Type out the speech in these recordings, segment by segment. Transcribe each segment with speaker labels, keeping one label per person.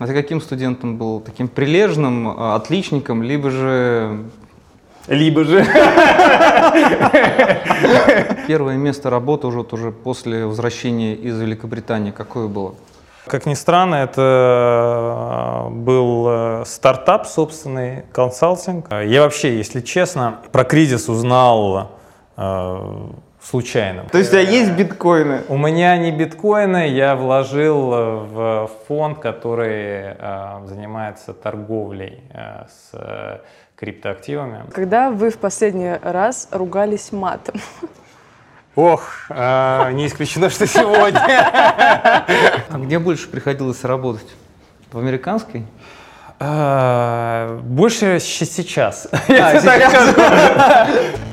Speaker 1: А ты каким студентом был? Таким прилежным, а, отличником, либо же...
Speaker 2: Либо же.
Speaker 1: Первое место работы уже, уже после возвращения из Великобритании какое было?
Speaker 2: Как ни странно, это э, был э, стартап собственный, консалтинг. Я вообще, если честно, про кризис узнал э, случайно.
Speaker 1: То есть у тебя есть биткоины?
Speaker 2: У меня не биткоины, я вложил в фонд, который занимается торговлей с криптоактивами.
Speaker 3: Когда вы в последний раз ругались матом?
Speaker 2: Ох, э, не исключено, что сегодня.
Speaker 1: А где больше приходилось работать? В американской?
Speaker 2: А, больше сейчас. А,
Speaker 1: сейчас.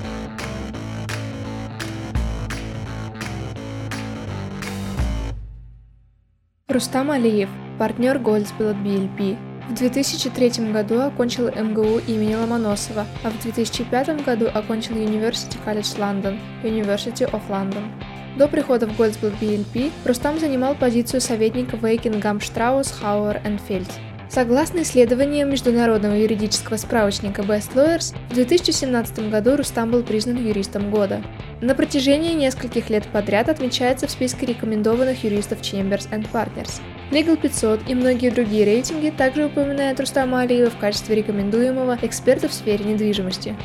Speaker 4: Рустам Алиев, партнер Goldspilot BLP, в 2003 году окончил МГУ имени Ломоносова, а в 2005 году окончил University College London, University of London. До прихода в Goldsplit BLP Рустам занимал позицию советника Вейкингам Штраус Хауэр Фельд. Согласно исследованиям международного юридического справочника Best Lawyers, в 2017 году Рустам был признан юристом года. На протяжении нескольких лет подряд отмечается в списке рекомендованных юристов Chambers and Partners. Legal 500 и многие другие рейтинги также упоминают Рустама Алиева в качестве рекомендуемого эксперта в сфере недвижимости.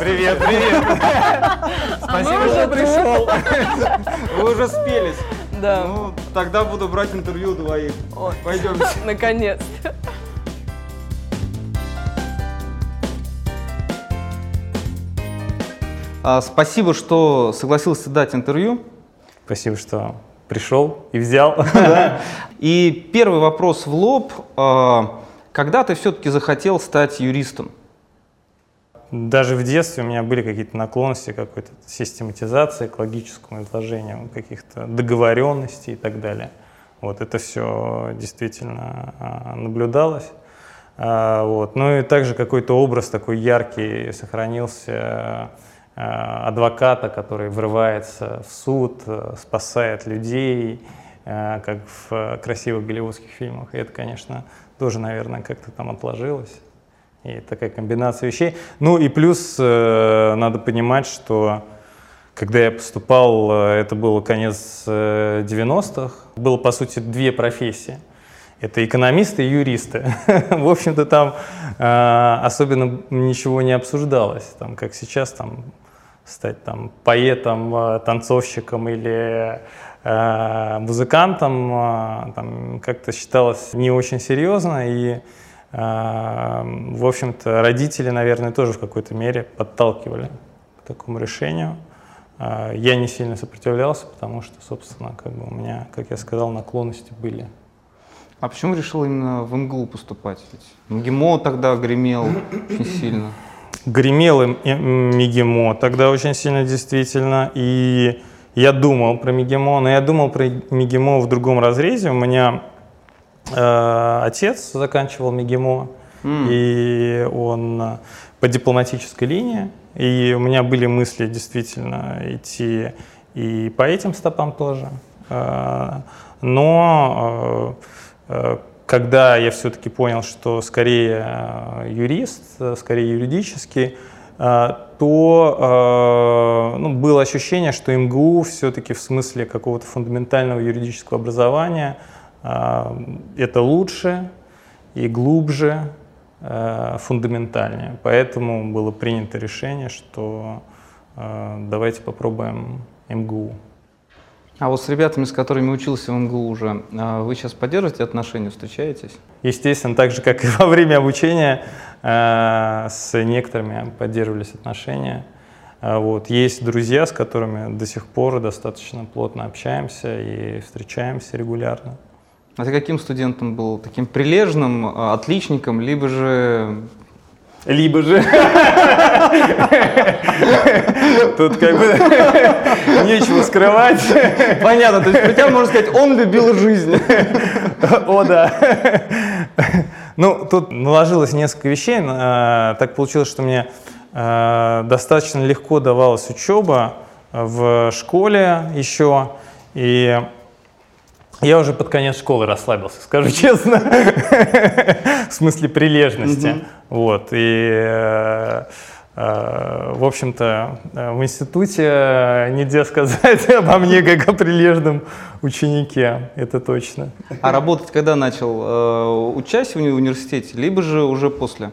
Speaker 2: Привет, привет. Спасибо, что пришел. Вы уже спелись.
Speaker 3: Да.
Speaker 2: Ну, тогда буду брать интервью двоих. Пойдемте.
Speaker 3: Наконец-то.
Speaker 1: А, спасибо, что согласился дать интервью.
Speaker 2: Спасибо, что пришел и взял.
Speaker 1: И первый вопрос в лоб. А, когда ты все-таки захотел стать юристом?
Speaker 2: Даже в детстве у меня были какие-то наклонности какой-то систематизации, к логическому изложению каких-то договоренностей и так далее. Вот это все действительно а, наблюдалось. Вот. Ну и также какой-то образ такой яркий сохранился Э, адвоката, который врывается в суд, э, спасает людей, как в красивых голливудских фильмах. И это, конечно, тоже, наверное, как-то там отложилось. И такая комбинация вещей. Ну и плюс надо понимать, что когда я поступал, это был конец 90-х, было, по сути, две профессии – это экономисты и юристы. В общем-то, там э, особенно ничего не обсуждалось, там, как сейчас, там, стать там, поэтом, э, танцовщиком или э, музыкантом, э, там, как-то считалось не очень серьезно. И, э, в общем-то, родители, наверное, тоже в какой-то мере подталкивали к такому решению. Э, я не сильно сопротивлялся, потому что, собственно, как бы у меня, как я сказал, наклонности были.
Speaker 1: А почему решил именно в МГУ поступать? Ведь МГИМО тогда гремел очень сильно.
Speaker 2: Гремел МИГИМО тогда очень сильно действительно. И я думал про МИГИМО, но я думал про МИГИМО в другом разрезе. У меня отец заканчивал МИГИМО, mm. и он по дипломатической линии. И у меня были мысли действительно идти и по этим стопам тоже. Э, но э, Э, когда я все-таки понял, что скорее э, юрист, э, скорее юридический, то ну, было ощущение, что МГУ все-таки в смысле какого-то фундаментального юридического образования это лучше и глубже, фундаментальнее. Поэтому было принято решение, что давайте попробуем МГУ.
Speaker 1: А вот с ребятами, с которыми учился в МГУ уже, а, вы сейчас поддерживаете отношения, встречаетесь?
Speaker 2: Естественно, так же, как и во время обучения, с некоторыми поддерживались отношения. Вот. Есть друзья, с которыми до сих пор достаточно плотно общаемся и встречаемся регулярно.
Speaker 1: А ты каким студентом был? Таким прилежным, отличником, либо же
Speaker 2: либо же тут как бы нечего скрывать.
Speaker 1: Понятно, то есть тебя можно сказать, он любил жизнь.
Speaker 2: О, да. Ну, тут наложилось несколько вещей. Так получилось, что мне э, достаточно легко давалась учеба в школе еще, и я уже под конец школы расслабился, скажу честно, в смысле прилежности. Вот, и, э, э, в общем-то, э, в институте нельзя сказать обо мне как о прилежном ученике, это точно.
Speaker 1: А работать когда начал? Учась в университете, либо же уже после?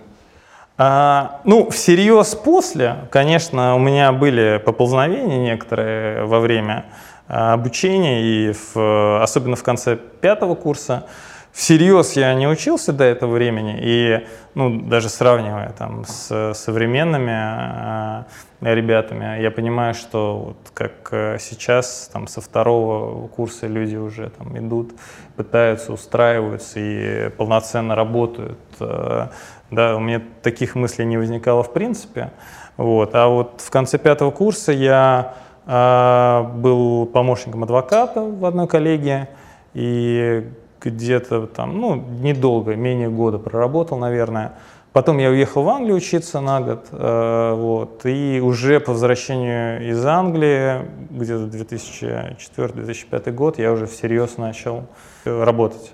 Speaker 2: А, ну, всерьез после, конечно, у меня были поползновения некоторые во время обучения, и в, особенно в конце пятого курса. Всерьез я не учился до этого времени, и ну, даже сравнивая там, с современными а, ребятами, я понимаю, что вот как э, сейчас там, со второго курса люди уже там, идут, пытаются, устраиваются и полноценно работают э, да, у меня таких мыслей не возникало в принципе. Вот. А вот в конце пятого курса я э, был помощником адвоката в одной коллегии и где-то там, ну, недолго, менее года проработал, наверное. Потом я уехал в Англию учиться на год, э, вот, и уже по возвращению из Англии, где-то 2004-2005 год, я уже всерьез начал работать.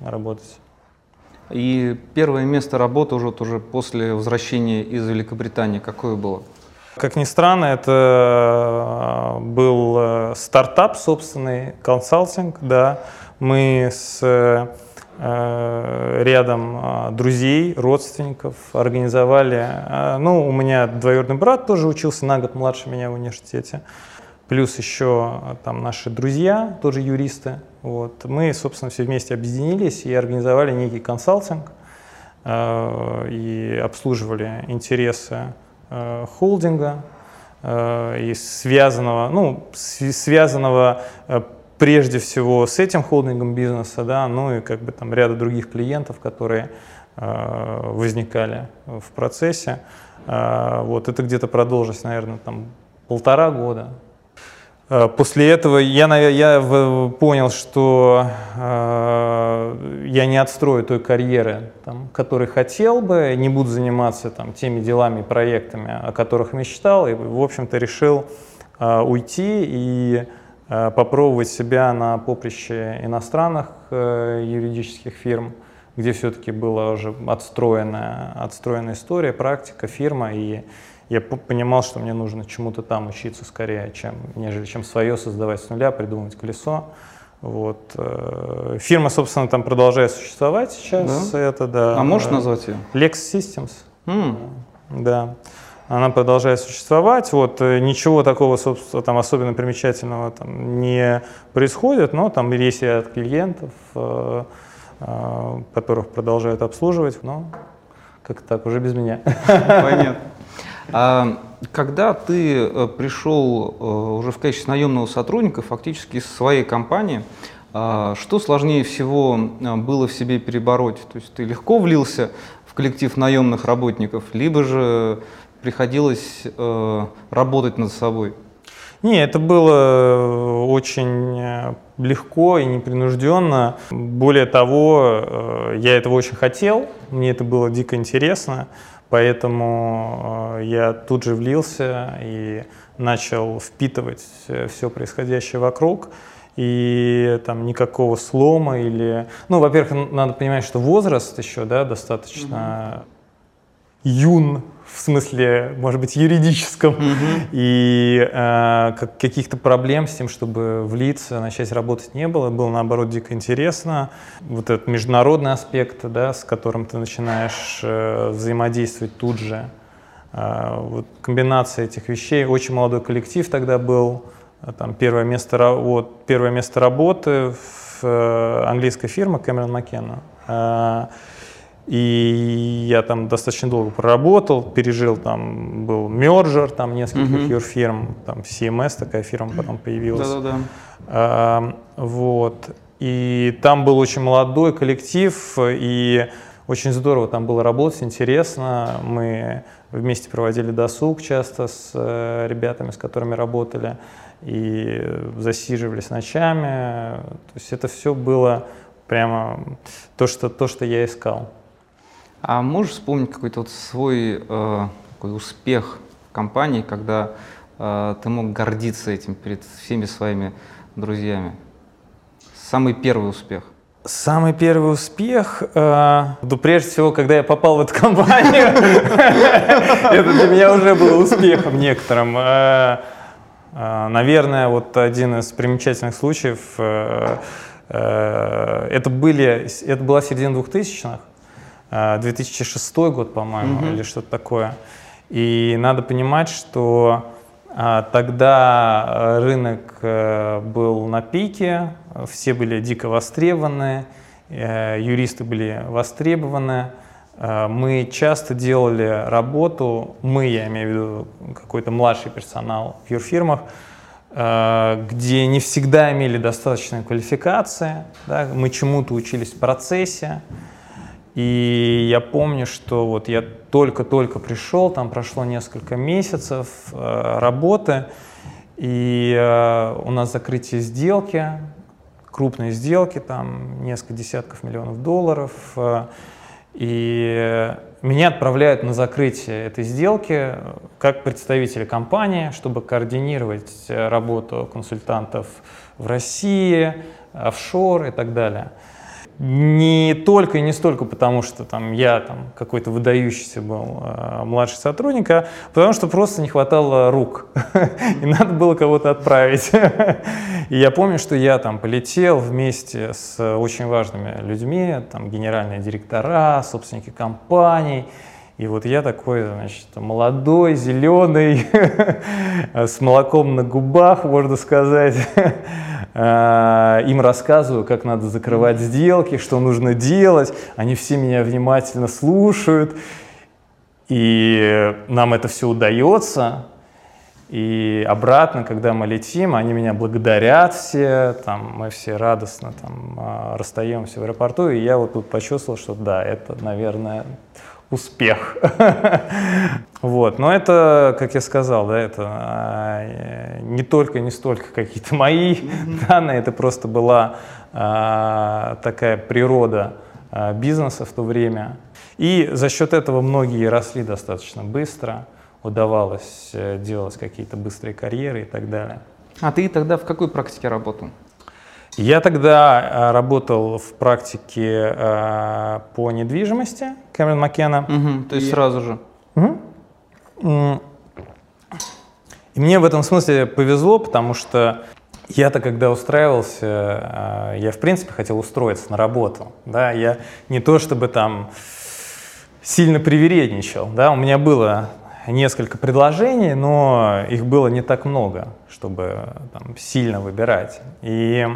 Speaker 2: работать.
Speaker 1: И первое место работы уже, уже после возвращения из Великобритании какое было?
Speaker 2: Как ни странно, это э, был э, стартап собственный, консалтинг, да. Мы с э, рядом друзей, родственников организовали. Ну, у меня двоюродный брат тоже учился на год младше меня в университете плюс еще там наши друзья, тоже юристы. Вот. Мы, собственно, все вместе объединились и организовали некий консалтинг и обслуживали интересы холдинга э, и связанного, ну, связанного э, прежде всего с этим холдингом бизнеса, да, ну и как бы там ряда других клиентов, которые э, возникали в процессе. Э, вот это где-то продолжилось, наверное, там полтора года, Э, после этого я, я понял, что э, я не отстрою той карьеры, там, которой хотел бы, не буду заниматься там, теми делами, проектами, о которых мечтал, и, в общем-то, решил э, уйти и э, попробовать себя на поприще иностранных э, юридических фирм, где все-таки была уже отстроенная, отстроенная история, практика, фирма, и я понимал, что мне нужно чему-то там учиться скорее, чем, нежели чем свое создавать с нуля, придумывать колесо. Вот. Э, фирма, собственно, там продолжает существовать сейчас. Да? Это, да.
Speaker 1: А можешь назвать ее?
Speaker 2: Lex Systems. Mm. Да. Она продолжает существовать. Вот. Э, ничего такого, собственно, там особенно примечательного там не происходит, но там есть ряд клиентов, э, которых продолжают обслуживать, но как так, уже без меня.
Speaker 1: Понятно. А когда ты э, пришел э, уже в качестве наемного сотрудника, фактически из своей компании, а, что сложнее всего э, было в себе перебороть? То есть ты легко влился в коллектив наемных работников, либо же приходилось работать над собой?
Speaker 2: Не, это было очень легко и непринужденно. Более того, я этого очень хотел, мне это было дико интересно. Поэтому э, я тут же влился и начал впитывать все происходящее вокруг. И там никакого слома или... Ну, во-первых, надо понимать, что возраст еще да, достаточно. Юн в смысле, может быть, юридическом, mm-hmm. и э, как, каких-то проблем с тем, чтобы влиться, начать работать не было. Было, наоборот, дико интересно. Вот этот международный аспект, да, с которым ты начинаешь э, взаимодействовать тут же. Э, вот комбинация этих вещей. Очень молодой коллектив тогда был. Там первое место, вот, первое место работы в э, английской фирме Cameron McKenna. Э, и я там достаточно долго проработал, пережил, там был мержер там нескольких mm-hmm. юрфирм, там CMS такая фирма потом появилась.
Speaker 1: Да-да-да.
Speaker 2: А, вот. И там был очень молодой коллектив, и очень здорово там было работать, интересно. Мы вместе проводили досуг часто с э, ребятами, с которыми работали, и засиживались ночами. То есть это все было прямо то, что, то, что я искал.
Speaker 1: А можешь вспомнить какой-то вот свой э, такой успех компании, когда э, ты мог гордиться этим перед всеми своими друзьями? Самый первый успех.
Speaker 2: Самый первый успех, э, ну, прежде всего, когда я попал в эту компанию, это для меня уже было успехом некоторым. Э, э, наверное, вот один из примечательных случаев, э, это, были, это была середина 2000-х, 2006 год, по-моему, или что-то такое. И надо понимать, что тогда рынок был на пике, все были дико востребованы, э, юристы были востребованы. Э, мы часто делали работу, мы, я имею в виду какой-то младший персонал в юрфирмах, э, где не всегда имели достаточной квалификации, да, мы чему-то учились в процессе. И я помню, что вот я только-только пришел, там прошло несколько месяцев работы, и у нас закрытие сделки, крупные сделки, там несколько десятков миллионов долларов. Э, и меня отправляют на закрытие этой сделки как представителя компании, чтобы координировать работу консультантов в России, офшор и так далее не только и не столько потому, что там я там какой-то выдающийся был э, младший сотрудник, а потому что просто не хватало рук, и надо было кого-то отправить. и я помню, что я там полетел вместе с очень важными людьми, там генеральные директора, собственники компаний, и вот я такой, значит, молодой, зеленый, с молоком на губах, можно сказать, им рассказываю, как надо закрывать сделки, что нужно делать. Они все меня внимательно слушают. И нам это все удается. И обратно, когда мы летим, они меня благодарят все, там, мы все радостно там, а, расстаемся в аэропорту. И я вот тут почувствовал, что да, это, наверное, успех. вот. Но это, как я сказал, да, это а, не только, не столько какие-то мои данные, это просто была а, такая природа а, бизнеса в то время. И за счет этого многие росли достаточно быстро, удавалось э, делать какие-то быстрые карьеры и так далее.
Speaker 1: А ты тогда в какой практике работал?
Speaker 2: Я тогда э, работал в практике э, по недвижимости Кэмерон Маккена.
Speaker 1: Угу, то есть и... сразу же.
Speaker 2: Угу. И мне в этом смысле повезло, потому что я-то, когда устраивался, э, я, в принципе, хотел устроиться на работу. Да? Я не то чтобы там сильно привередничал. Да? У меня было несколько предложений, но их было не так много, чтобы там, сильно выбирать. И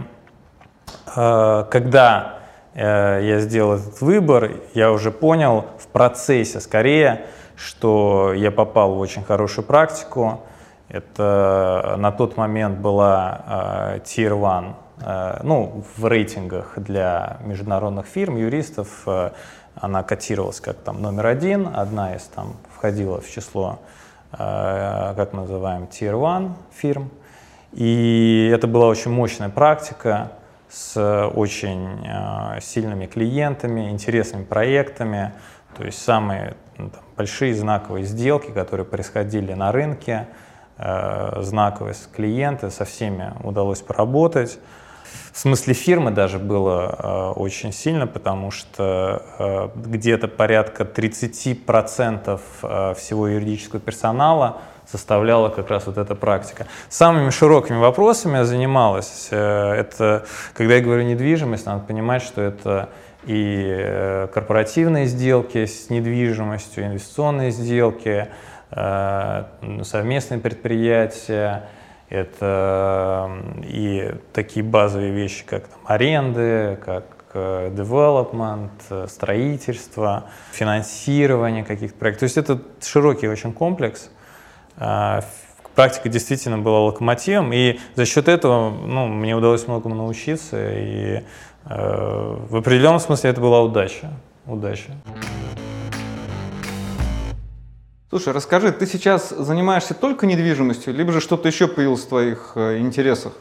Speaker 2: когда э, я сделал этот выбор, я уже понял в процессе скорее, что я попал в очень хорошую практику. Это на тот момент была э, Tier One, ну, в рейтингах для международных фирм, юристов. Она котировалась как там номер один, одна из там входила в число, как мы называем, Tier One фирм. И это была очень мощная практика с очень э, сильными клиентами, интересными проектами, то есть самые там, большие знаковые сделки, которые происходили на рынке, э, знаковые клиенты, со всеми удалось поработать. В смысле фирмы даже было э, очень сильно, потому что э, где-то порядка 30% э, всего юридического персонала составляла как раз вот эта практика. Самыми широкими вопросами я занималась. Э, это, когда я говорю недвижимость, надо понимать, что это и э, корпоративные сделки с недвижимостью, инвестиционные сделки, э, совместные предприятия, это и такие базовые вещи, как там, аренды, как development, строительство, финансирование каких-то проектов. То есть это широкий очень комплекс. А, практика действительно была локомотивом, и за счет этого ну, мне удалось многому научиться, и э, в определенном смысле это была удача. удача.
Speaker 1: Слушай, расскажи, ты сейчас занимаешься только недвижимостью, либо же что-то еще появилось в твоих э, интересах?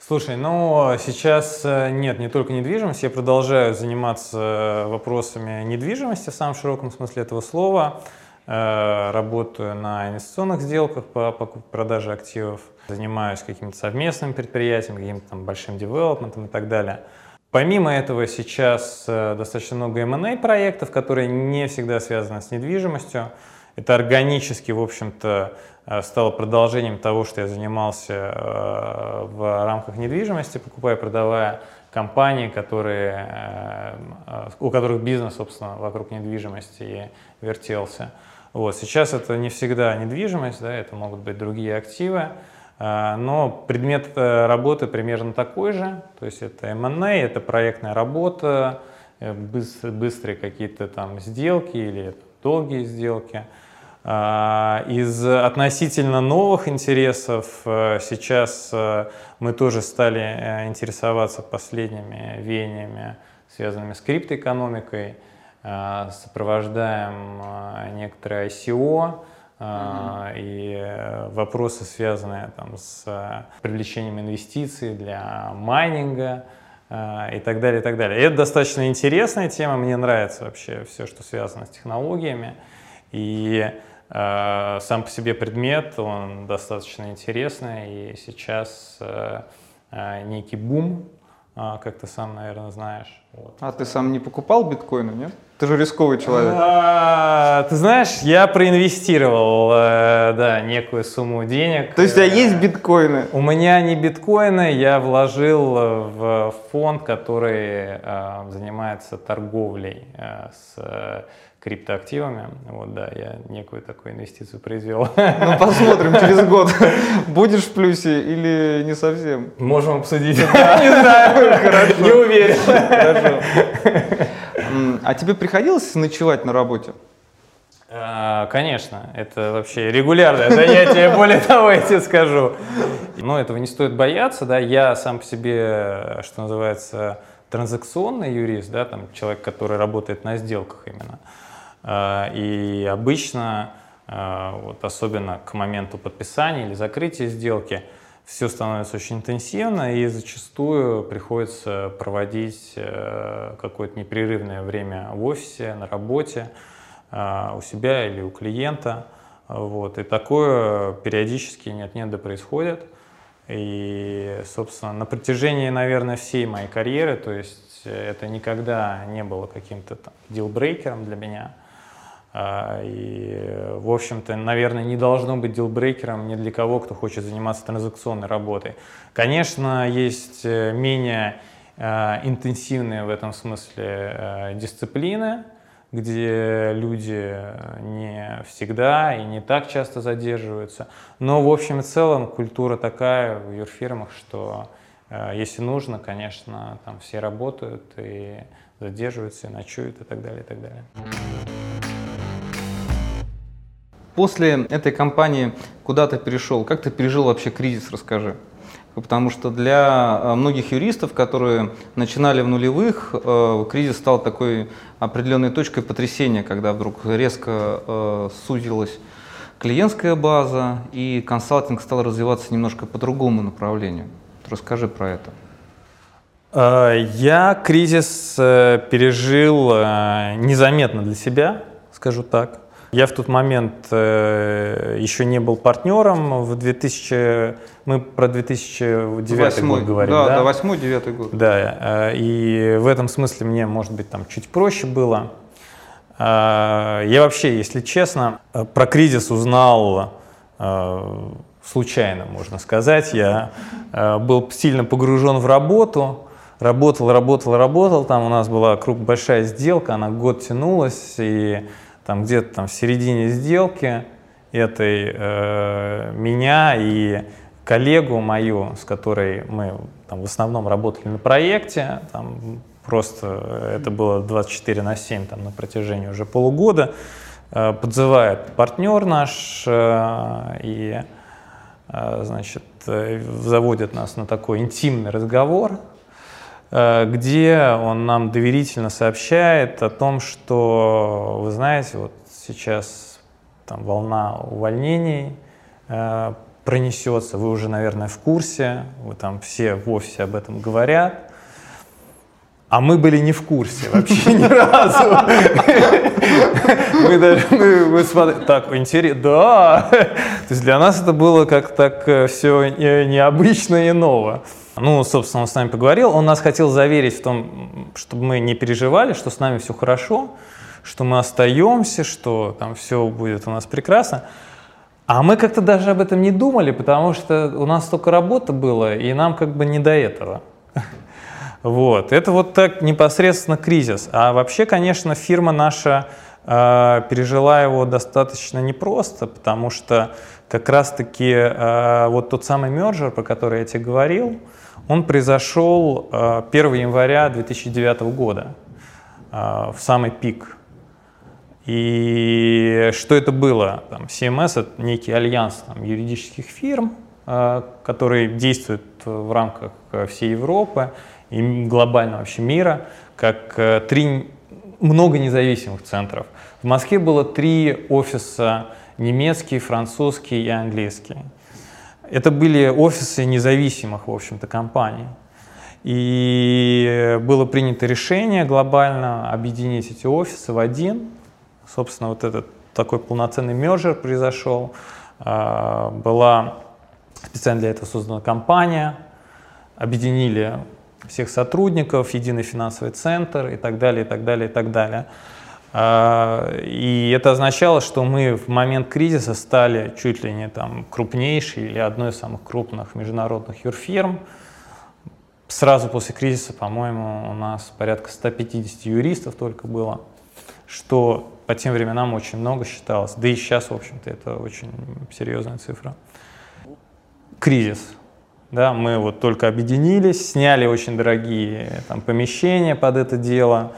Speaker 2: Слушай, ну сейчас э, нет, не только недвижимость, я продолжаю заниматься вопросами недвижимости в самом широком смысле этого слова. Э, работаю на инвестиционных сделках по продаже активов, занимаюсь какими-то совместными предприятиями, каким-то там большим девелопментом и так далее. Помимо этого сейчас э, достаточно много M&A проектов, которые не всегда связаны с недвижимостью. Это органически, в общем-то, э, стало продолжением того, что я занимался в рамках недвижимости, покупая и продавая компании, которые, у которых бизнес, собственно, вокруг недвижимости вертелся. Вот. Сейчас это не всегда недвижимость, да, это могут быть другие активы. А, но предмет э, работы примерно такой же, то есть это M&A, это проектная работа, э, быстрые какие-то там сделки или долгие сделки. А, из относительно новых интересов э, сейчас мы тоже стали интересоваться последними веяниями, связанными с криптоэкономикой, сопровождаем некоторые ICO, Uh-huh. И э, вопросы, связанные там, с э, привлечением инвестиций для майнинга э, и так далее, и так далее. И это достаточно интересная тема, мне нравится вообще все, что связано с технологиями. И э, сам по себе предмет, он достаточно интересный, и сейчас э, некий бум, э, как ты сам, наверное, знаешь.
Speaker 1: Вот. А ты сам не покупал биткоины, нет? Ты же рисковый человек.
Speaker 2: А, ты знаешь, я проинвестировал, э, да, некую сумму денег.
Speaker 1: То есть у тебя есть биткоины?
Speaker 2: У меня не биткоины, я вложил в фонд, который э, занимается торговлей э, с криптоактивами. Вот, да, я некую такую инвестицию произвел.
Speaker 1: Ну, посмотрим через год, будешь в плюсе или не совсем.
Speaker 2: Можем обсудить. Не знаю, хорошо. Не уверен. Хорошо.
Speaker 1: А тебе приходилось ночевать на работе?
Speaker 2: А, конечно, это вообще регулярное занятие, более того, я тебе скажу. Но этого не стоит бояться, да, я сам по себе, что называется, транзакционный юрист, да, там человек, который работает на сделках именно. А, и обычно, а, вот особенно к моменту подписания или закрытия сделки, все становится очень интенсивно, и зачастую приходится проводить э, какое-то непрерывное время в офисе, на работе, а, у себя или у клиента. Вот. И такое периодически нет-нет да происходит. И, собственно, на протяжении, наверное, всей моей карьеры, то есть это никогда не было каким-то там дилбрейкером для меня – и, в общем-то, наверное, не должно быть дилбрейкером ни для кого, кто хочет заниматься транзакционной работой. Конечно, есть э, менее э, интенсивные в этом смысле э, дисциплины, где люди не всегда и не так часто задерживаются. Но в общем и целом культура такая в юрфирмах, что если нужно, конечно, там все работают и задерживаются, и ночуют и так далее, и так далее.
Speaker 1: После этой кампании куда ты перешел? Как ты пережил вообще кризис, расскажи. Потому что для э, многих юристов, которые начинали в нулевых, э, кризис стал такой определенной точкой потрясения, когда вдруг резко э, сузилась клиентская база, и консалтинг стал развиваться немножко по другому направлению. Расскажи про это.
Speaker 2: Я кризис пережил незаметно для себя, скажу так. Я в тот момент э, еще не был партнером. В 2000, мы про 2009 8, год говорим.
Speaker 1: Да, да, да 8-9 год.
Speaker 2: Да, э, и в этом смысле мне, может быть, там чуть проще было. Э, я вообще, если честно, про кризис узнал случайно, можно сказать. Я был сильно погружен в работу, работал, работал, работал. Там у нас была круг большая сделка, она год тянулась, и там где-то там в середине сделки этой э, меня и коллегу мою, с которой мы там, в основном работали на проекте, там просто это было 24 на 7 там, на протяжении уже полугода, э, подзывает партнер наш э, и э, значит, э, заводит нас на такой интимный разговор, где он нам доверительно сообщает о том, что, вы знаете, вот сейчас там волна увольнений э, пронесется, вы уже, наверное, в курсе, вы там все в офисе об этом говорят. А мы были не в курсе вообще ни разу. Мы даже, мы смотрели, так, интересно, да. То есть для нас это было как так э, все необычно и ново. Ну, собственно, он с нами поговорил. Он нас хотел заверить в том, чтобы мы не переживали, что с нами все хорошо, что мы остаемся, что там все будет у нас прекрасно. А мы как-то даже об этом не думали, потому что у нас столько работы было, и нам как бы не до этого. Вот. Это вот так непосредственно кризис. А вообще, конечно, фирма наша э, пережила его достаточно непросто, потому что как раз-таки э, вот тот самый мержер, про который я тебе говорил, он произошел э, 1 января 2009 года, э, в самый пик. И что это было? Там, CMS — это некий альянс там, юридических фирм, э, который действует в рамках э, всей Европы и глобально вообще мира, как э, три много независимых центров. В Москве было три офиса немецкий, французский и английский. Это были офисы независимых, в общем-то, компаний. И было принято решение глобально объединить эти офисы в один. Собственно, вот этот такой полноценный мержер произошел. А, была специально для этого создана компания, объединили всех сотрудников, единый финансовый центр и так далее, и так далее, и так далее. А, и это означало, что мы в момент кризиса стали чуть ли не там крупнейшей или одной из самых крупных международных юрфирм. Сразу после кризиса, по-моему, у нас порядка 150 юристов только было, что по тем временам очень много считалось. Да и сейчас, в общем-то, это очень серьезная цифра. Кризис. Да, мы вот только объединились, сняли очень дорогие там, помещения под это дело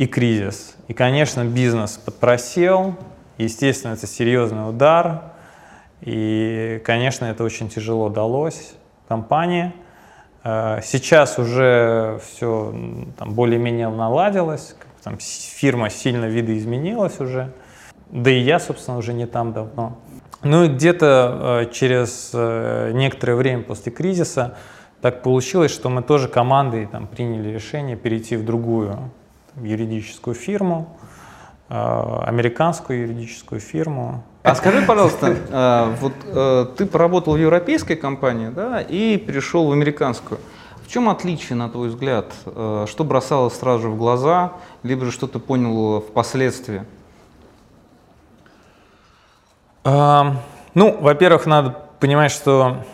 Speaker 2: и кризис. И, конечно, бизнес подпросел, естественно, это серьезный удар, и, конечно, это очень тяжело далось компании. Э, сейчас уже все там, более-менее наладилось, там, фирма сильно видоизменилась уже, да и я, собственно, уже не там давно. Ну и где-то э, через э, некоторое время после кризиса так получилось, что мы тоже командой там, приняли решение перейти в другую юридическую фирму, э, американскую юридическую фирму.
Speaker 1: А скажи, пожалуйста, вот ты поработал в европейской компании, да, и перешел в американскую. В чем отличие, на твой взгляд? Что бросалось сразу же в глаза, либо же что ты понял впоследствии?
Speaker 2: Ну, во-первых, надо понимать, что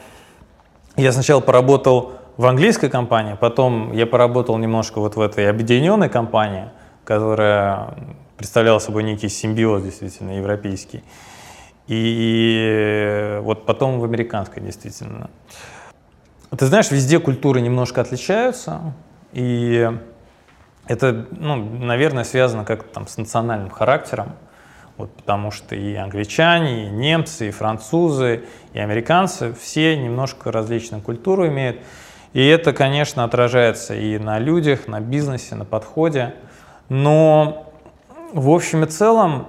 Speaker 2: я сначала поработал в английской компании, потом я поработал немножко вот в этой объединенной компании, которая представляла собой некий симбиоз действительно европейский. И вот потом в американской действительно. Ты знаешь, везде культуры немножко отличаются, и это, ну, наверное, связано как-то там с национальным характером. Вот потому что и англичане, и немцы, и французы, и американцы все немножко различную культуру имеют. И это, конечно, отражается и на людях, на бизнесе, на подходе. Но в общем и целом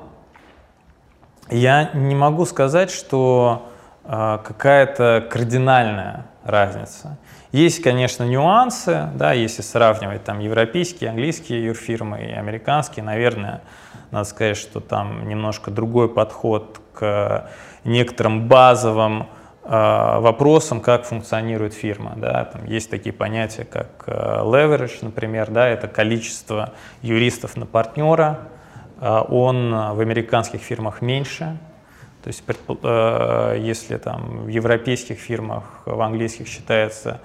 Speaker 2: я не могу сказать, что э, какая-то кардинальная разница. Есть, конечно, нюансы, да, если сравнивать там европейские, английские юрфирмы и американские, наверное, надо сказать, что там немножко другой подход к некоторым базовым э, вопросам, как функционирует фирма. Да? Там есть такие понятия, как э, leverage, например, да, это количество юристов на партнера. Э, он в американских фирмах меньше, то есть, если там в европейских фирмах, в английских считается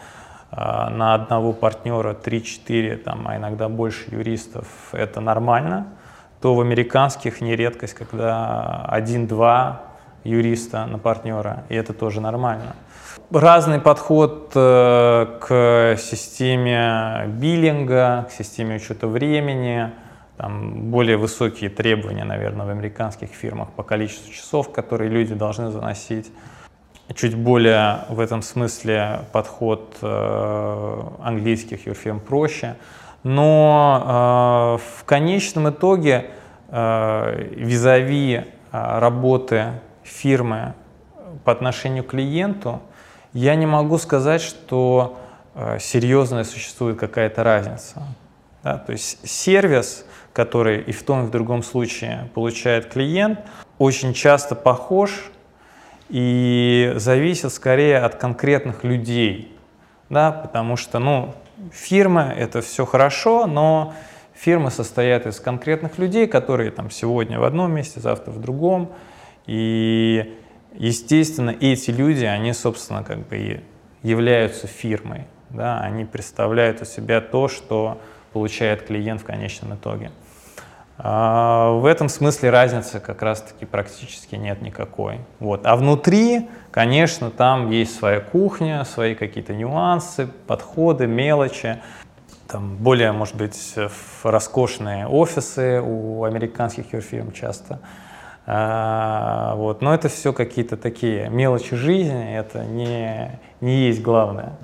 Speaker 2: на одного партнера 3-4, там, а иногда больше юристов, это нормально то в американских не редкость, когда один-два юриста на партнера, и это тоже нормально. Разный подход э, к системе биллинга, к системе учета времени, там более высокие требования, наверное, в американских фирмах по количеству часов, которые люди должны заносить. Чуть более в этом смысле подход э, английских юрфирм проще. Но э, в конечном итоге визави работы фирмы по отношению к клиенту, я не могу сказать, что э, серьезная существует какая-то разница. Да? То есть сервис, который и в том и в другом случае получает клиент, очень часто похож и зависит скорее от конкретных людей. Да? Потому что ну, фирма — это все хорошо, но фирмы состоят из конкретных людей, которые там сегодня в одном месте, завтра в другом. И, естественно, эти люди, они, собственно, как бы и являются фирмой. Да? Они представляют у себя то, что получает клиент в конечном итоге. А в этом смысле разницы как раз-таки практически нет никакой. Вот. А внутри, конечно, там есть своя кухня, свои какие-то нюансы, подходы, мелочи. Там более, может быть, роскошные офисы у американских фирм часто. А, вот. Но это все какие-то такие мелочи жизни, это не, не есть главное.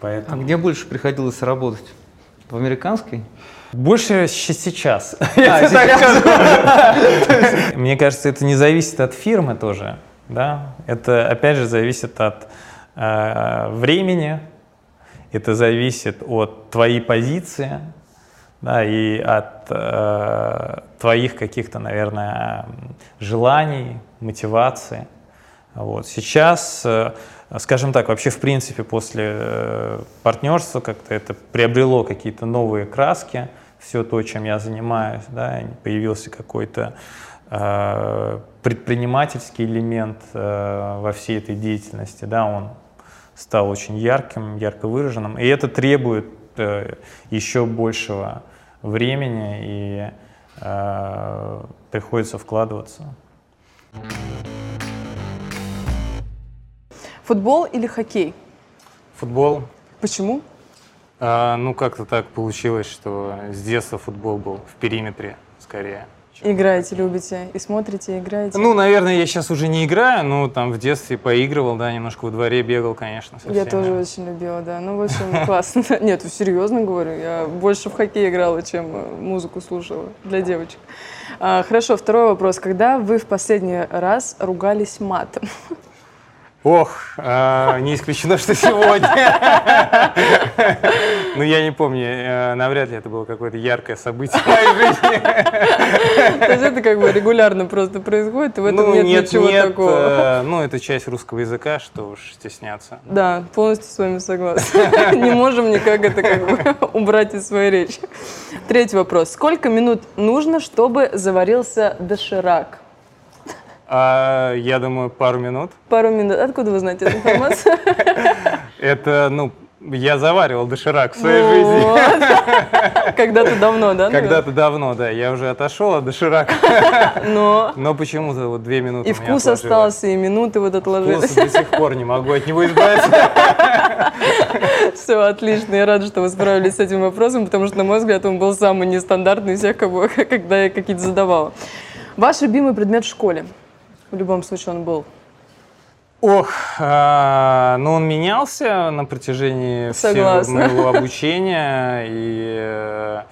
Speaker 1: Поэтому... А где больше приходилось работать? В американской?
Speaker 2: Больше сейчас. Мне кажется, это не зависит от фирмы тоже. Да? Это, опять же, зависит от э, времени, это зависит от твоей позиции да, и от э, твоих каких-то, наверное, желаний, мотивации. Вот. Сейчас э, скажем так, вообще в принципе после э, партнерства как-то это приобрело какие-то новые краски, все то, чем я занимаюсь, да, появился какой-то э, предпринимательский элемент э, во всей этой деятельности, да, он стал очень ярким, ярко выраженным, и это требует э, еще большего времени и э, приходится вкладываться.
Speaker 3: Футбол или хоккей?
Speaker 2: Футбол.
Speaker 3: Почему?
Speaker 2: А, ну, как-то так получилось, что с детства футбол был в периметре скорее.
Speaker 3: Играете, любите и смотрите, играете?
Speaker 2: Ну, наверное, я сейчас уже не играю, но там в детстве поигрывал, да, немножко во дворе бегал, конечно.
Speaker 3: Я тоже очень любила, да. Ну, в общем, классно. Нет, серьезно говорю, я больше в хоккей играла, чем музыку слушала для девочек. А, хорошо, второй вопрос. Когда вы в последний раз ругались матом?
Speaker 2: Ох, э, не исключено, что сегодня. Ну, я не помню, э, навряд ли это было какое-то яркое событие в моей жизни.
Speaker 3: То есть это как бы регулярно просто происходит, и в этом ну, нет, ничего такого. Э,
Speaker 2: ну, это часть русского языка, что уж стесняться.
Speaker 3: Да, полностью с вами согласна. Не можем никак это как бы убрать из своей речи. Третий вопрос. Сколько минут нужно, чтобы заварился доширак?
Speaker 2: А, я думаю, пару минут.
Speaker 3: Пару минут. Откуда вы знаете эту информацию?
Speaker 2: Это, ну, я заваривал доширак в своей жизни.
Speaker 3: Когда-то давно, да?
Speaker 2: Когда-то давно, да. Я уже отошел от доширака.
Speaker 3: Но...
Speaker 2: Но почему-то вот две минуты
Speaker 3: И вкус остался, и минуты вот отложились.
Speaker 2: Вкус до сих пор не могу от него избавиться.
Speaker 3: Все, отлично. Я рада, что вы справились с этим вопросом, потому что, на мой взгляд, он был самый нестандартный из всех, когда я какие-то задавала. Ваш любимый предмет в школе? В любом случае он был.
Speaker 2: Ох, э, ну он менялся на протяжении Согласна. всего моего обучения. И э,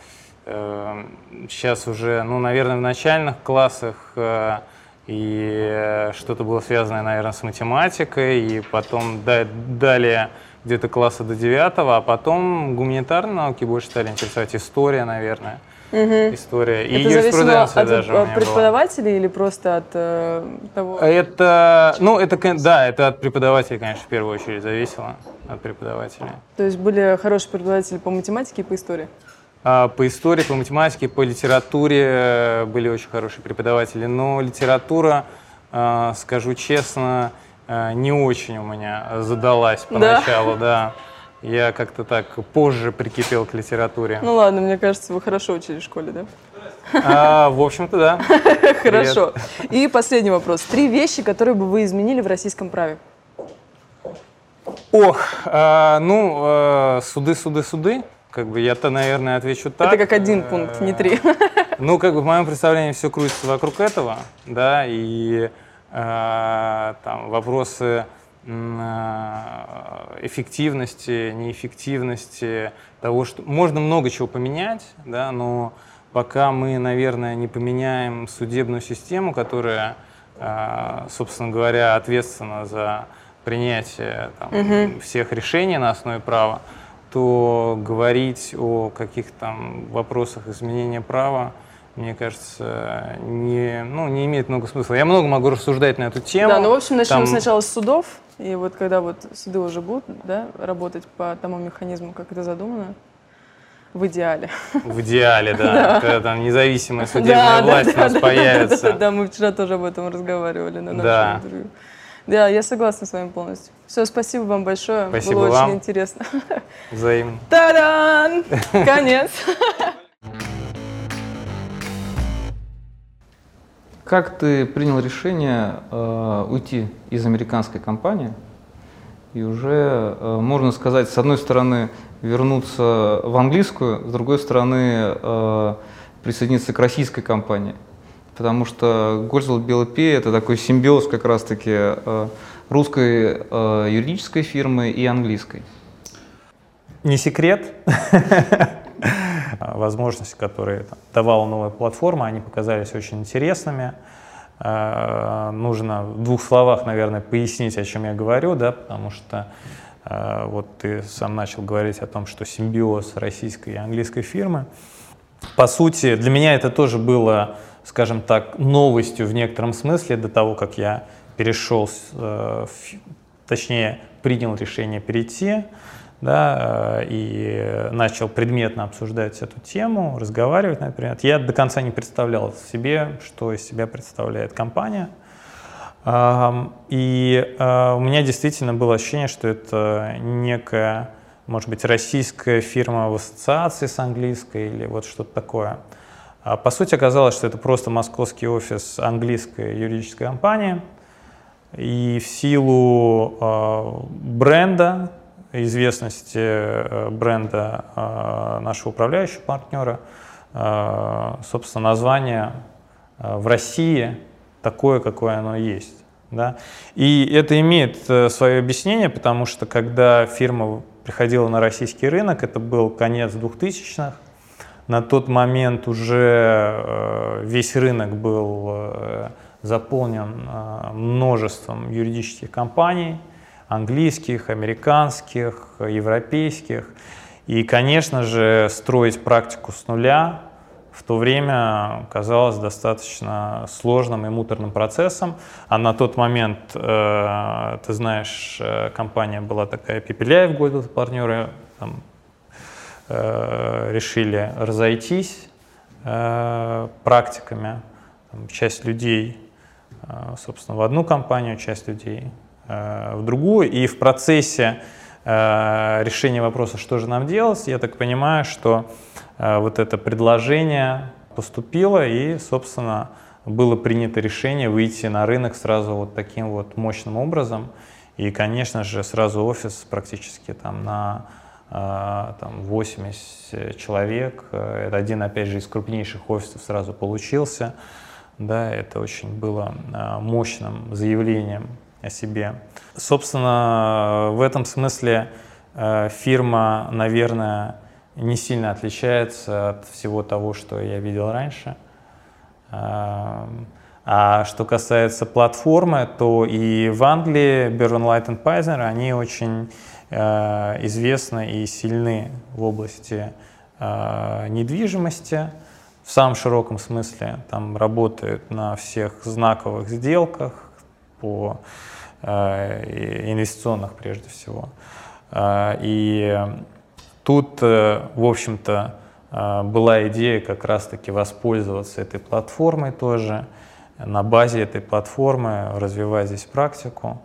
Speaker 2: э, сейчас уже, ну, наверное, в начальных классах э, и что-то было связано, наверное, с математикой, и потом да, далее где-то класса до девятого, а потом гуманитарные науки больше стали интересовать, история, наверное угу. история. И
Speaker 3: это юриспруденция от даже от преподавателей меня или просто от э, того?
Speaker 2: Это, ну, это, да, это от преподавателей, конечно, в первую очередь зависело, от преподавателей.
Speaker 3: То есть были хорошие преподаватели по математике и по истории?
Speaker 2: А, по истории, по математике, по литературе э, были очень хорошие преподаватели, но литература, э, скажу честно, э, не очень у меня задалась поначалу, да. да. Я как-то так позже прикипел к литературе.
Speaker 3: Ну ладно, мне кажется, вы хорошо учили в школе, да?
Speaker 2: А, в общем-то, да.
Speaker 3: Хорошо. И последний вопрос. Три вещи, которые бы вы изменили в российском праве?
Speaker 2: Ох, а, ну, а, суды, суды, суды. Как бы я-то, наверное, отвечу так.
Speaker 3: Это как один пункт, не три.
Speaker 2: Ну, как бы в моем представлении все крутится вокруг этого, да, и а, там вопросы Э, эффективности, неэффективности, того, что можно много чего поменять, да, но пока мы, наверное, не поменяем судебную систему, которая, э, собственно говоря, ответственна за принятие там, угу. всех решений на основе права, то говорить о каких-то там вопросах изменения права, мне кажется, не, ну, не имеет много смысла. Я много могу рассуждать на эту тему.
Speaker 3: Да, ну, в общем, начнем
Speaker 2: Там-
Speaker 3: сначала с судов, и вот когда вот суды уже будут, да, работать по тому механизму, как это задумано, в идеале.
Speaker 2: В идеале, да, когда там независимая судебная власть у нас появится.
Speaker 3: Да, мы вчера тоже об этом разговаривали на нашем интервью. Да, я согласна с вами полностью. Все, спасибо вам большое.
Speaker 2: Спасибо
Speaker 3: Было
Speaker 2: вам.
Speaker 3: очень интересно.
Speaker 2: Взаимно.
Speaker 3: Та-дан! Конец.
Speaker 1: Как ты принял решение э, уйти из американской компании и уже, э, можно сказать, с одной стороны вернуться в английскую, с другой стороны э, присоединиться к российской компании? Потому что Гольцвелл Белопей это такой симбиоз как раз-таки э, русской э, юридической фирмы и английской.
Speaker 2: Не секрет. Возможности, которые там давала новая платформа, они показались очень интересными. Э, Нужно в двух словах, наверное, пояснить, о чем я говорю, да, потому что э, вот ты сам начал говорить о том, что симбиоз российской и английской фирмы. По сути, для меня это тоже было, скажем так, новостью в некотором смысле до того, как я перешел, э, в- точнее, принял решение перейти, да, э, и начал предметно обсуждать эту тему, разговаривать, например. Я до конца не представлял себе, что из себя представляет компания. И э, у меня действительно было ощущение, что это некая, может быть, российская фирма в ассоциации с английской или вот что-то такое. А По сути оказалось, что это просто московский офис английской юридической компании. И в силу э, бренда, известности э, бренда э, нашего управляющего партнера, э, собственно, название в России такое, какое оно есть. Да? И это имеет свое объяснение, потому что когда фирма приходила на российский рынок, это был конец 2000-х, на тот момент уже весь рынок был заполнен множеством юридических компаний, английских, американских, европейских. И, конечно же, строить практику с нуля в то время казалось достаточно сложным и муторным процессом. А на тот момент, э, ты знаешь, э, компания была такая Пепеляев, Гойдл партнеры, там, э, решили разойтись э, практиками. Часть людей, собственно, в одну компанию, часть людей в другую. И в процессе э, решения вопроса, что же нам делать, я так понимаю, что э, вот это предложение поступило и, собственно, было принято решение выйти на рынок сразу вот таким вот мощным образом. И, конечно же, сразу офис практически там на э, там 80 человек. Э, Это один, опять же, из крупнейших офисов сразу получился. Да, это очень было э, мощным заявлением о себе. Собственно, в этом смысле э, фирма, наверное, не сильно отличается от всего того, что я видел раньше. Эм, А что касается платформы, то и в Англии Берн Light Pfizer, они очень э, известны и сильны в области э, недвижимости в самом широком смысле. Там работают на всех знаковых сделках по инвестиционных прежде всего. Э, И тут, э, в общем-то, э, была идея как раз-таки воспользоваться этой платформой тоже, на базе этой платформы развивать здесь практику.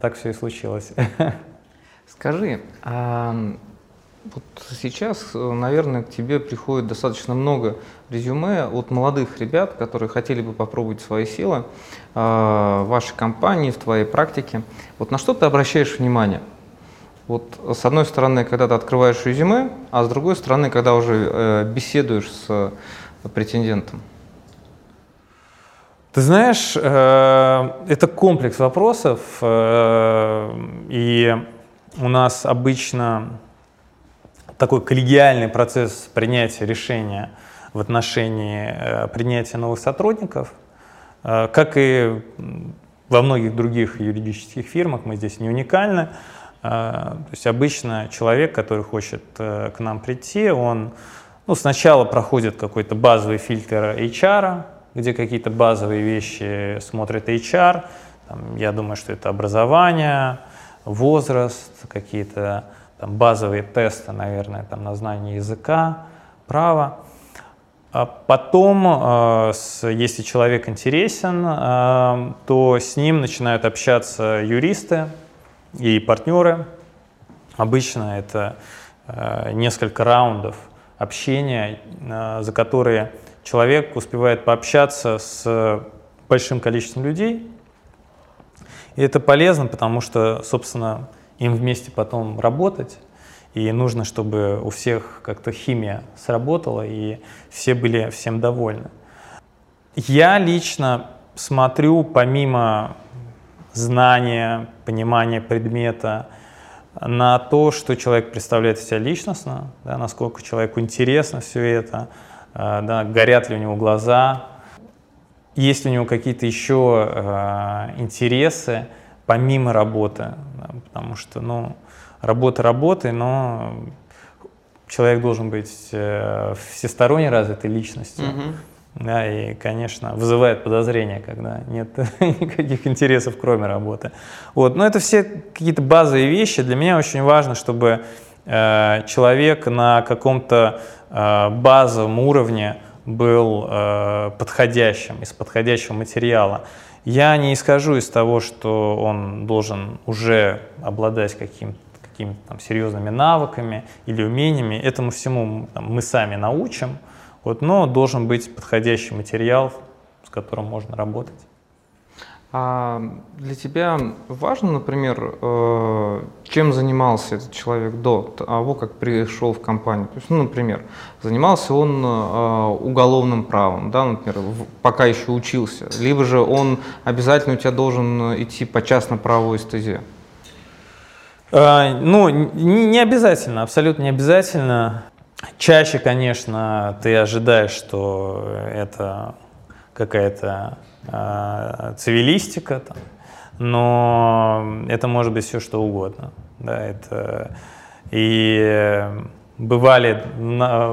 Speaker 2: Так все и случилось.
Speaker 1: Скажи, вот сейчас, э, наверное, к тебе приходит достаточно много резюме от молодых ребят, которые хотели бы попробовать свои силы а, в вашей компании, в твоей практике. Вот на что ты обращаешь внимание? Вот с одной стороны, когда ты открываешь резюме, а с другой стороны, когда уже э, беседуешь с э, претендентом.
Speaker 2: Ты знаешь, э, это комплекс вопросов, э, и у нас обычно такой коллегиальный процесс принятия решения в отношении э, принятия новых сотрудников, Э, как и во многих других юридических фирмах, мы здесь не уникальны. то есть обычно человек, который хочет к нам прийти, он ну, сначала проходит какой-то базовый фильтр HR, где какие-то базовые вещи смотрит HR. Там, я думаю, что это образование, возраст, какие-то там, базовые тесты, наверное, там, на знание языка, права. А потом, э, если человек интересен, э, то с ним начинают общаться юристы и партнеры. Обычно это э, несколько раундов общения, за которые человек успевает пообщаться с большим количеством людей. И это полезно, потому что, собственно, им вместе потом работать. И нужно, чтобы у всех как-то химия сработала, и все были всем довольны. Я лично смотрю, помимо знания, понимания предмета, на то, что человек представляет себя личностно, да, насколько человеку интересно все это, э, да, горят ли у него глаза, есть ли у него какие-то еще э, интересы помимо работы, да, потому что, ну, работа работы, но человек должен быть э, всесторонне развитой личностью. Mm-hmm. Да, и, конечно, вызывает подозрение, когда нет никаких интересов, кроме работы. Вот. Но это все какие-то базовые вещи. Для меня очень важно, чтобы э, человек на каком-то э, базовом уровне был э, подходящим, из подходящего материала. Я не исхожу из того, что он должен уже обладать каким-то какими-то там серьезными навыками или умениями. Этому всему там, мы сами научим, вот, но должен быть подходящий материал, с которым можно работать.
Speaker 1: А для тебя важно, например, э, чем занимался этот человек до того, как пришел в компанию? То есть, ну, например, занимался он э, уголовным правом, да, например, пока еще учился, либо же он обязательно у тебя должен идти по частно-правовой стезе?
Speaker 2: А, ну, не обязательно, абсолютно не обязательно. Чаще, конечно, ты ожидаешь, что это какая-то э, цивилистика, там, но это может быть все что угодно. Да, это, и бывали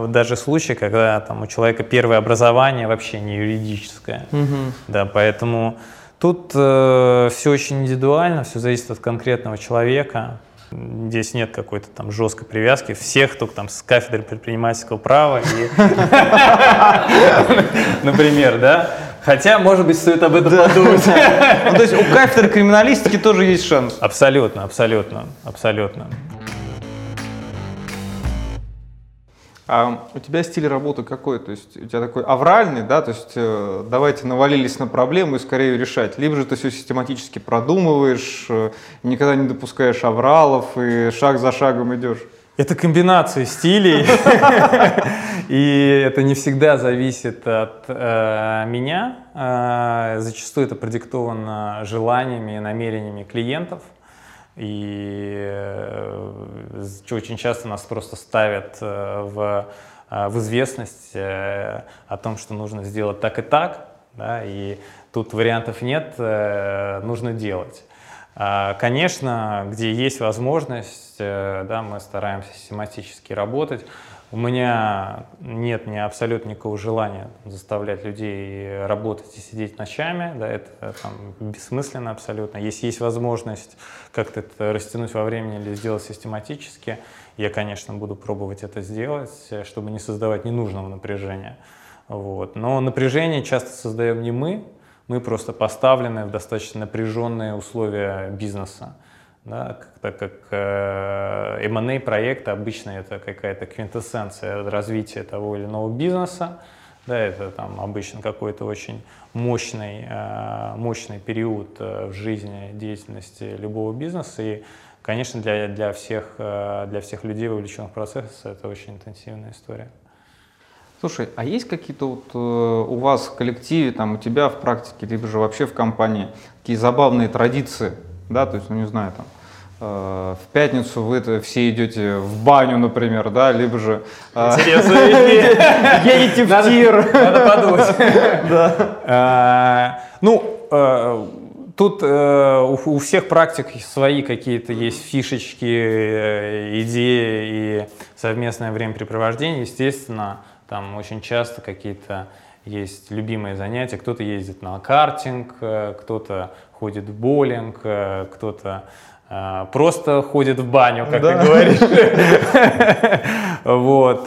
Speaker 2: даже случаи, когда там, у человека первое образование вообще не юридическое. Угу. Да, поэтому тут э, все очень индивидуально, все зависит от конкретного человека. Здесь нет какой-то там жесткой привязки. Всех, кто там с кафедры предпринимательского права, например, да? Хотя, может быть, стоит об этом подумать.
Speaker 1: Ну, то есть у кафедры криминалистики тоже есть шанс.
Speaker 2: Абсолютно, абсолютно, абсолютно.
Speaker 1: А у тебя стиль работы какой? То есть у тебя такой авральный, да, то есть э, давайте навалились на проблему и скорее ее решать. Либо же ты все систематически продумываешь, э, никогда не допускаешь авралов и шаг за шагом идешь.
Speaker 2: Это комбинация стилей, и это не всегда зависит от э, меня. Э, зачастую это продиктовано желаниями и намерениями клиентов. И э, очень часто нас просто ставят э, в, э, в известность о том, что нужно сделать так и так, да, и тут вариантов нет, нужно делать. А, конечно, где есть возможность, да, мы стараемся систематически работать. У меня нет ни абсолютно никакого желания заставлять людей работать и сидеть ночами, да, это там, бессмысленно абсолютно. Если есть возможность как-то это растянуть во времени или сделать систематически, я, конечно, буду пробовать это сделать, чтобы не создавать ненужного напряжения. Вот. Но напряжение часто создаем не мы, мы просто поставлены в достаточно напряженные условия бизнеса да, так как э, M&A проекты обычно это какая-то квинтэссенция развития того или иного бизнеса, да, это там обычно какой-то очень мощный, э, мощный период э, в жизни деятельности любого бизнеса, и, конечно, для, для, всех, для всех людей, вовлеченных в процесс, это очень интенсивная история.
Speaker 1: Слушай, а есть какие-то вот у вас в коллективе, там, у тебя в практике, либо же вообще в компании, такие забавные традиции, да, то есть, ну не знаю, там, Э, в пятницу вы все идете в баню, например, да, либо же э, едете в тир.
Speaker 2: Надо подумать. Да. Э, ну, Тут э, у, всех практик свои какие-то есть фишечки, э, идеи и совместное времяпрепровождение. Естественно, там очень часто какие-то есть любимые занятия. Кто-то ездит на картинг, э, кто-то ходит в боулинг, э, кто-то э, просто ходит в баню, как да. ты говоришь. Вот.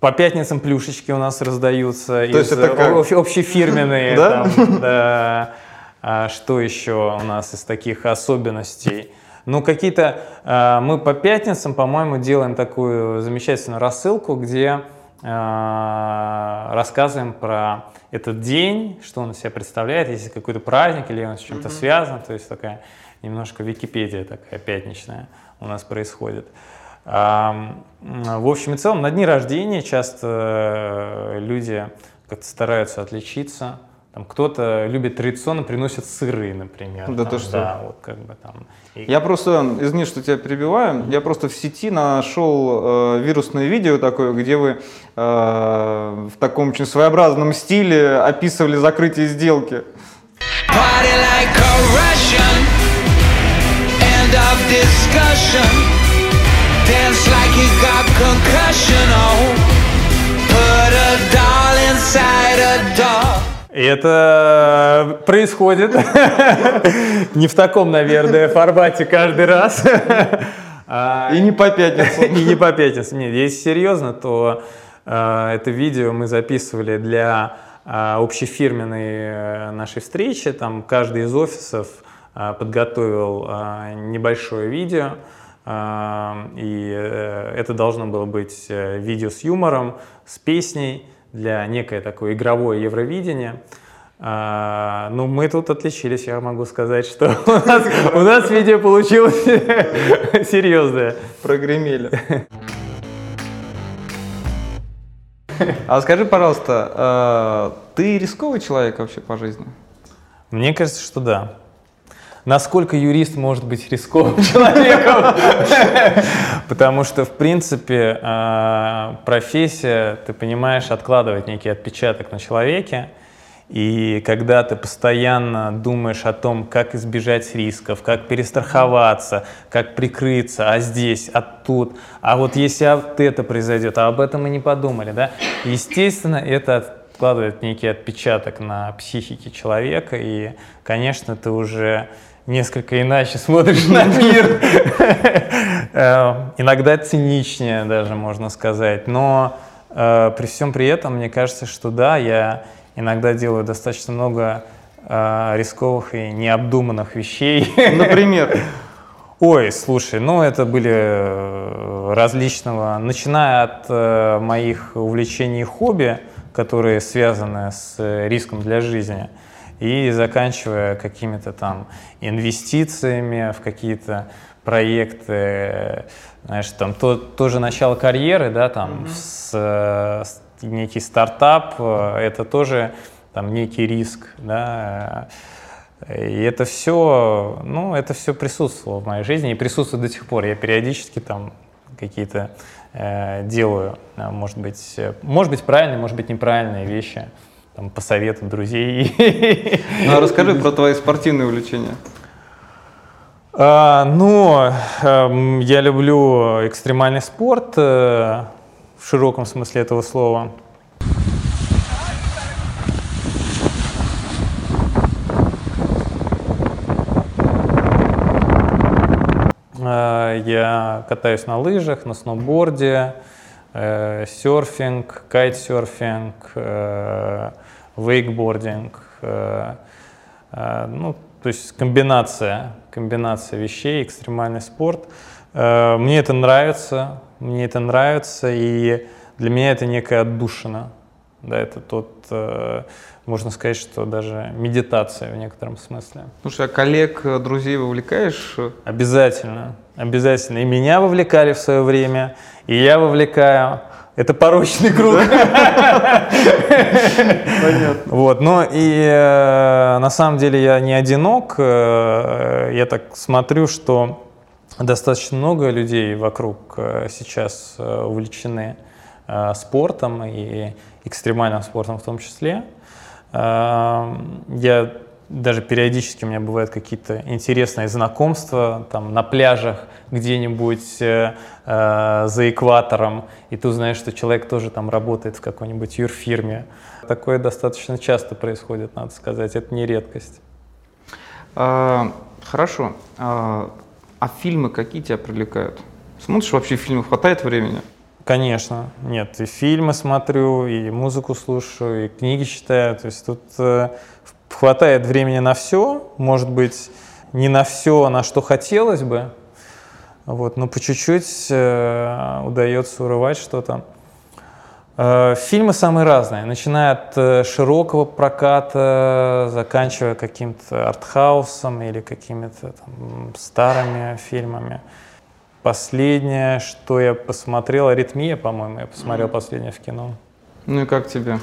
Speaker 2: По пятницам плюшечки у нас раздаются. То есть это как... общефирменные. Да? А что еще у нас из таких особенностей? Ну, какие-то... Мы по пятницам, по-моему, делаем такую замечательную рассылку, где рассказываем про этот день, что он из себя представляет, если какой-то праздник или он с чем-то mm-hmm. связан, то есть такая немножко Википедия такая пятничная у нас происходит. В общем и целом, на дни рождения часто э, люди как-то стараются отличиться, там кто-то любит традиционно приносит сыры, например.
Speaker 1: Да
Speaker 2: там,
Speaker 1: то что?
Speaker 2: Да, вот как бы там.
Speaker 1: Я просто, извини, что тебя перебиваю, я просто в сети нашел э, вирусное видео такое, где вы э, в таком очень своеобразном стиле описывали закрытие сделки. Dance like you got concussion, oh
Speaker 2: и это происходит не в таком, наверное, формате каждый раз.
Speaker 1: А, и не по пятницам.
Speaker 2: И не по пятницам. Нет, если серьезно, то а, это видео мы записывали для а, общефирменной э, нашей встречи. Там каждый из офисов подготовил небольшое видео. И э, это должно было быть э, видео с юмором, с песней для некое такое игровое Евровидение. А, ну, мы тут отличились, я могу сказать, что у нас, у нас видео получилось серьезное.
Speaker 1: Прогремели. А скажи, пожалуйста, а, ты рисковый человек вообще по жизни?
Speaker 2: Мне кажется, что да насколько юрист может быть рисковым человеком. Потому что, в принципе, а, профессия, ты понимаешь, откладывает некий отпечаток на человеке. И когда ты постоянно думаешь о том, как избежать рисков, как перестраховаться, как прикрыться, а здесь, а тут, а вот если вот это произойдет, а об этом мы не подумали, да, естественно, это откладывает некий отпечаток на психике человека, и, конечно, ты уже несколько иначе смотришь на мир, э, иногда циничнее даже, можно сказать. Но э, при всем при этом, мне кажется, что да, я иногда делаю достаточно много э, рисковых и необдуманных вещей.
Speaker 1: Например?
Speaker 2: Ой, слушай, ну это были различного, начиная от моих увлечений и хобби, которые связаны с риском для жизни – и заканчивая какими-то там инвестициями в какие-то проекты, знаешь, там то, тоже начало карьеры, да, там mm-hmm. с, с некий стартап, это тоже там некий риск, да, и это все, ну, это все присутствовало в моей жизни и присутствует до сих пор. Я периодически там какие-то э, делаю, может быть, может быть правильные, может быть неправильные вещи там, по совету друзей.
Speaker 1: Ну, а расскажи про твои спортивные увлечения.
Speaker 2: А, ну, э, я люблю экстремальный спорт э, в широком смысле этого слова. Э, я катаюсь на лыжах, на сноуборде, э, серфинг, кайтсерфинг, э, вейкбординг, э, э, ну, то есть комбинация, комбинация вещей, экстремальный спорт. Э, мне это нравится, мне это нравится, и для меня это некая отдушина. Да, это тот, можно сказать, что даже медитация в некотором смысле.
Speaker 1: Слушай, а коллег, друзей вовлекаешь?
Speaker 2: Обязательно, обязательно. И меня вовлекали в свое время, и я вовлекаю. Это порочный круг. Понятно. Вот, но и э, на самом деле я не одинок. Э, я так смотрю, что достаточно много людей вокруг э, сейчас увлечены спортом и экстремальным спортом в том числе. Я даже периодически у меня бывают какие-то интересные знакомства там на пляжах где-нибудь э, э, за экватором, и ты узнаешь, что человек тоже там работает в какой-нибудь юрфирме. Такое достаточно часто происходит, надо сказать, это не редкость.
Speaker 1: А, хорошо. А, а фильмы какие тебя привлекают? Смотришь вообще фильмы, хватает времени?
Speaker 2: Конечно, нет, и фильмы смотрю, и музыку слушаю, и книги читаю, то есть тут э, хватает времени на все, может быть, не на все, на что хотелось бы, вот, но по чуть-чуть э, удается урывать что-то. Э, фильмы самые разные, начиная от э, широкого проката, заканчивая каким-то артхаусом или какими-то там, старыми фильмами. Последнее, что я посмотрел, «Аритмия», по-моему, я посмотрел последнее в кино.
Speaker 1: Ну и как тебе?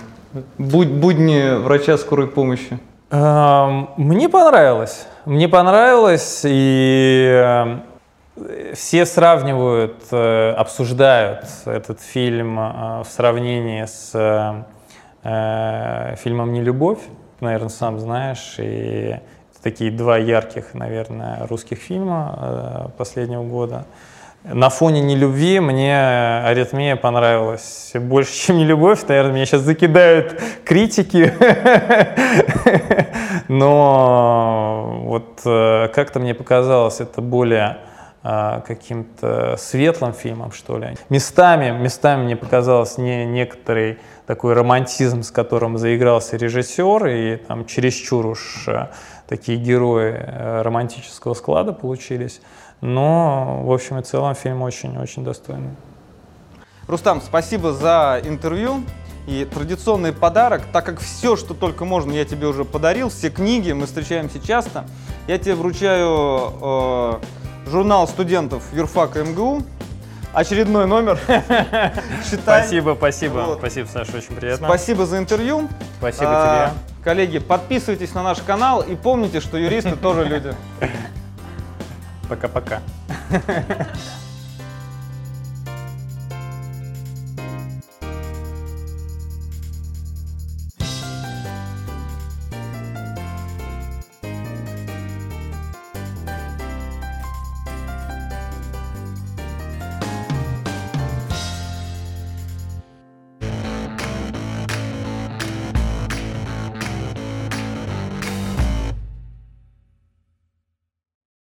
Speaker 1: Будь, будни врача скорой помощи.
Speaker 2: Эм, мне понравилось. Мне понравилось, и э, все сравнивают, э, обсуждают этот фильм э, в сравнении с фильмом «Нелюбовь», наверное, сам знаешь, и такие два ярких, наверное, русских фильма последнего года. На фоне нелюбви мне аритмия понравилась больше, чем нелюбовь. Наверное, меня сейчас закидают критики. Но вот э, как-то мне показалось это более э, каким-то светлым фильмом, что ли. Местами, местами мне показалось не некоторый такой романтизм, с которым заигрался режиссер, и там чересчур уж э, такие герои романтического склада получились. Но, в общем и целом, фильм очень-очень достойный.
Speaker 1: Рустам, спасибо за интервью. И традиционный подарок, так как все, что только можно, я тебе уже подарил, все книги, мы встречаемся часто, я тебе вручаю э, журнал студентов юрфака МГУ, очередной номер.
Speaker 2: Читай. Спасибо, спасибо. Вот. Спасибо, Саша, очень приятно.
Speaker 1: Спасибо за интервью.
Speaker 2: Спасибо а, тебе.
Speaker 1: Коллеги, подписывайтесь на наш канал и помните, что юристы тоже люди.
Speaker 2: Пока-пока.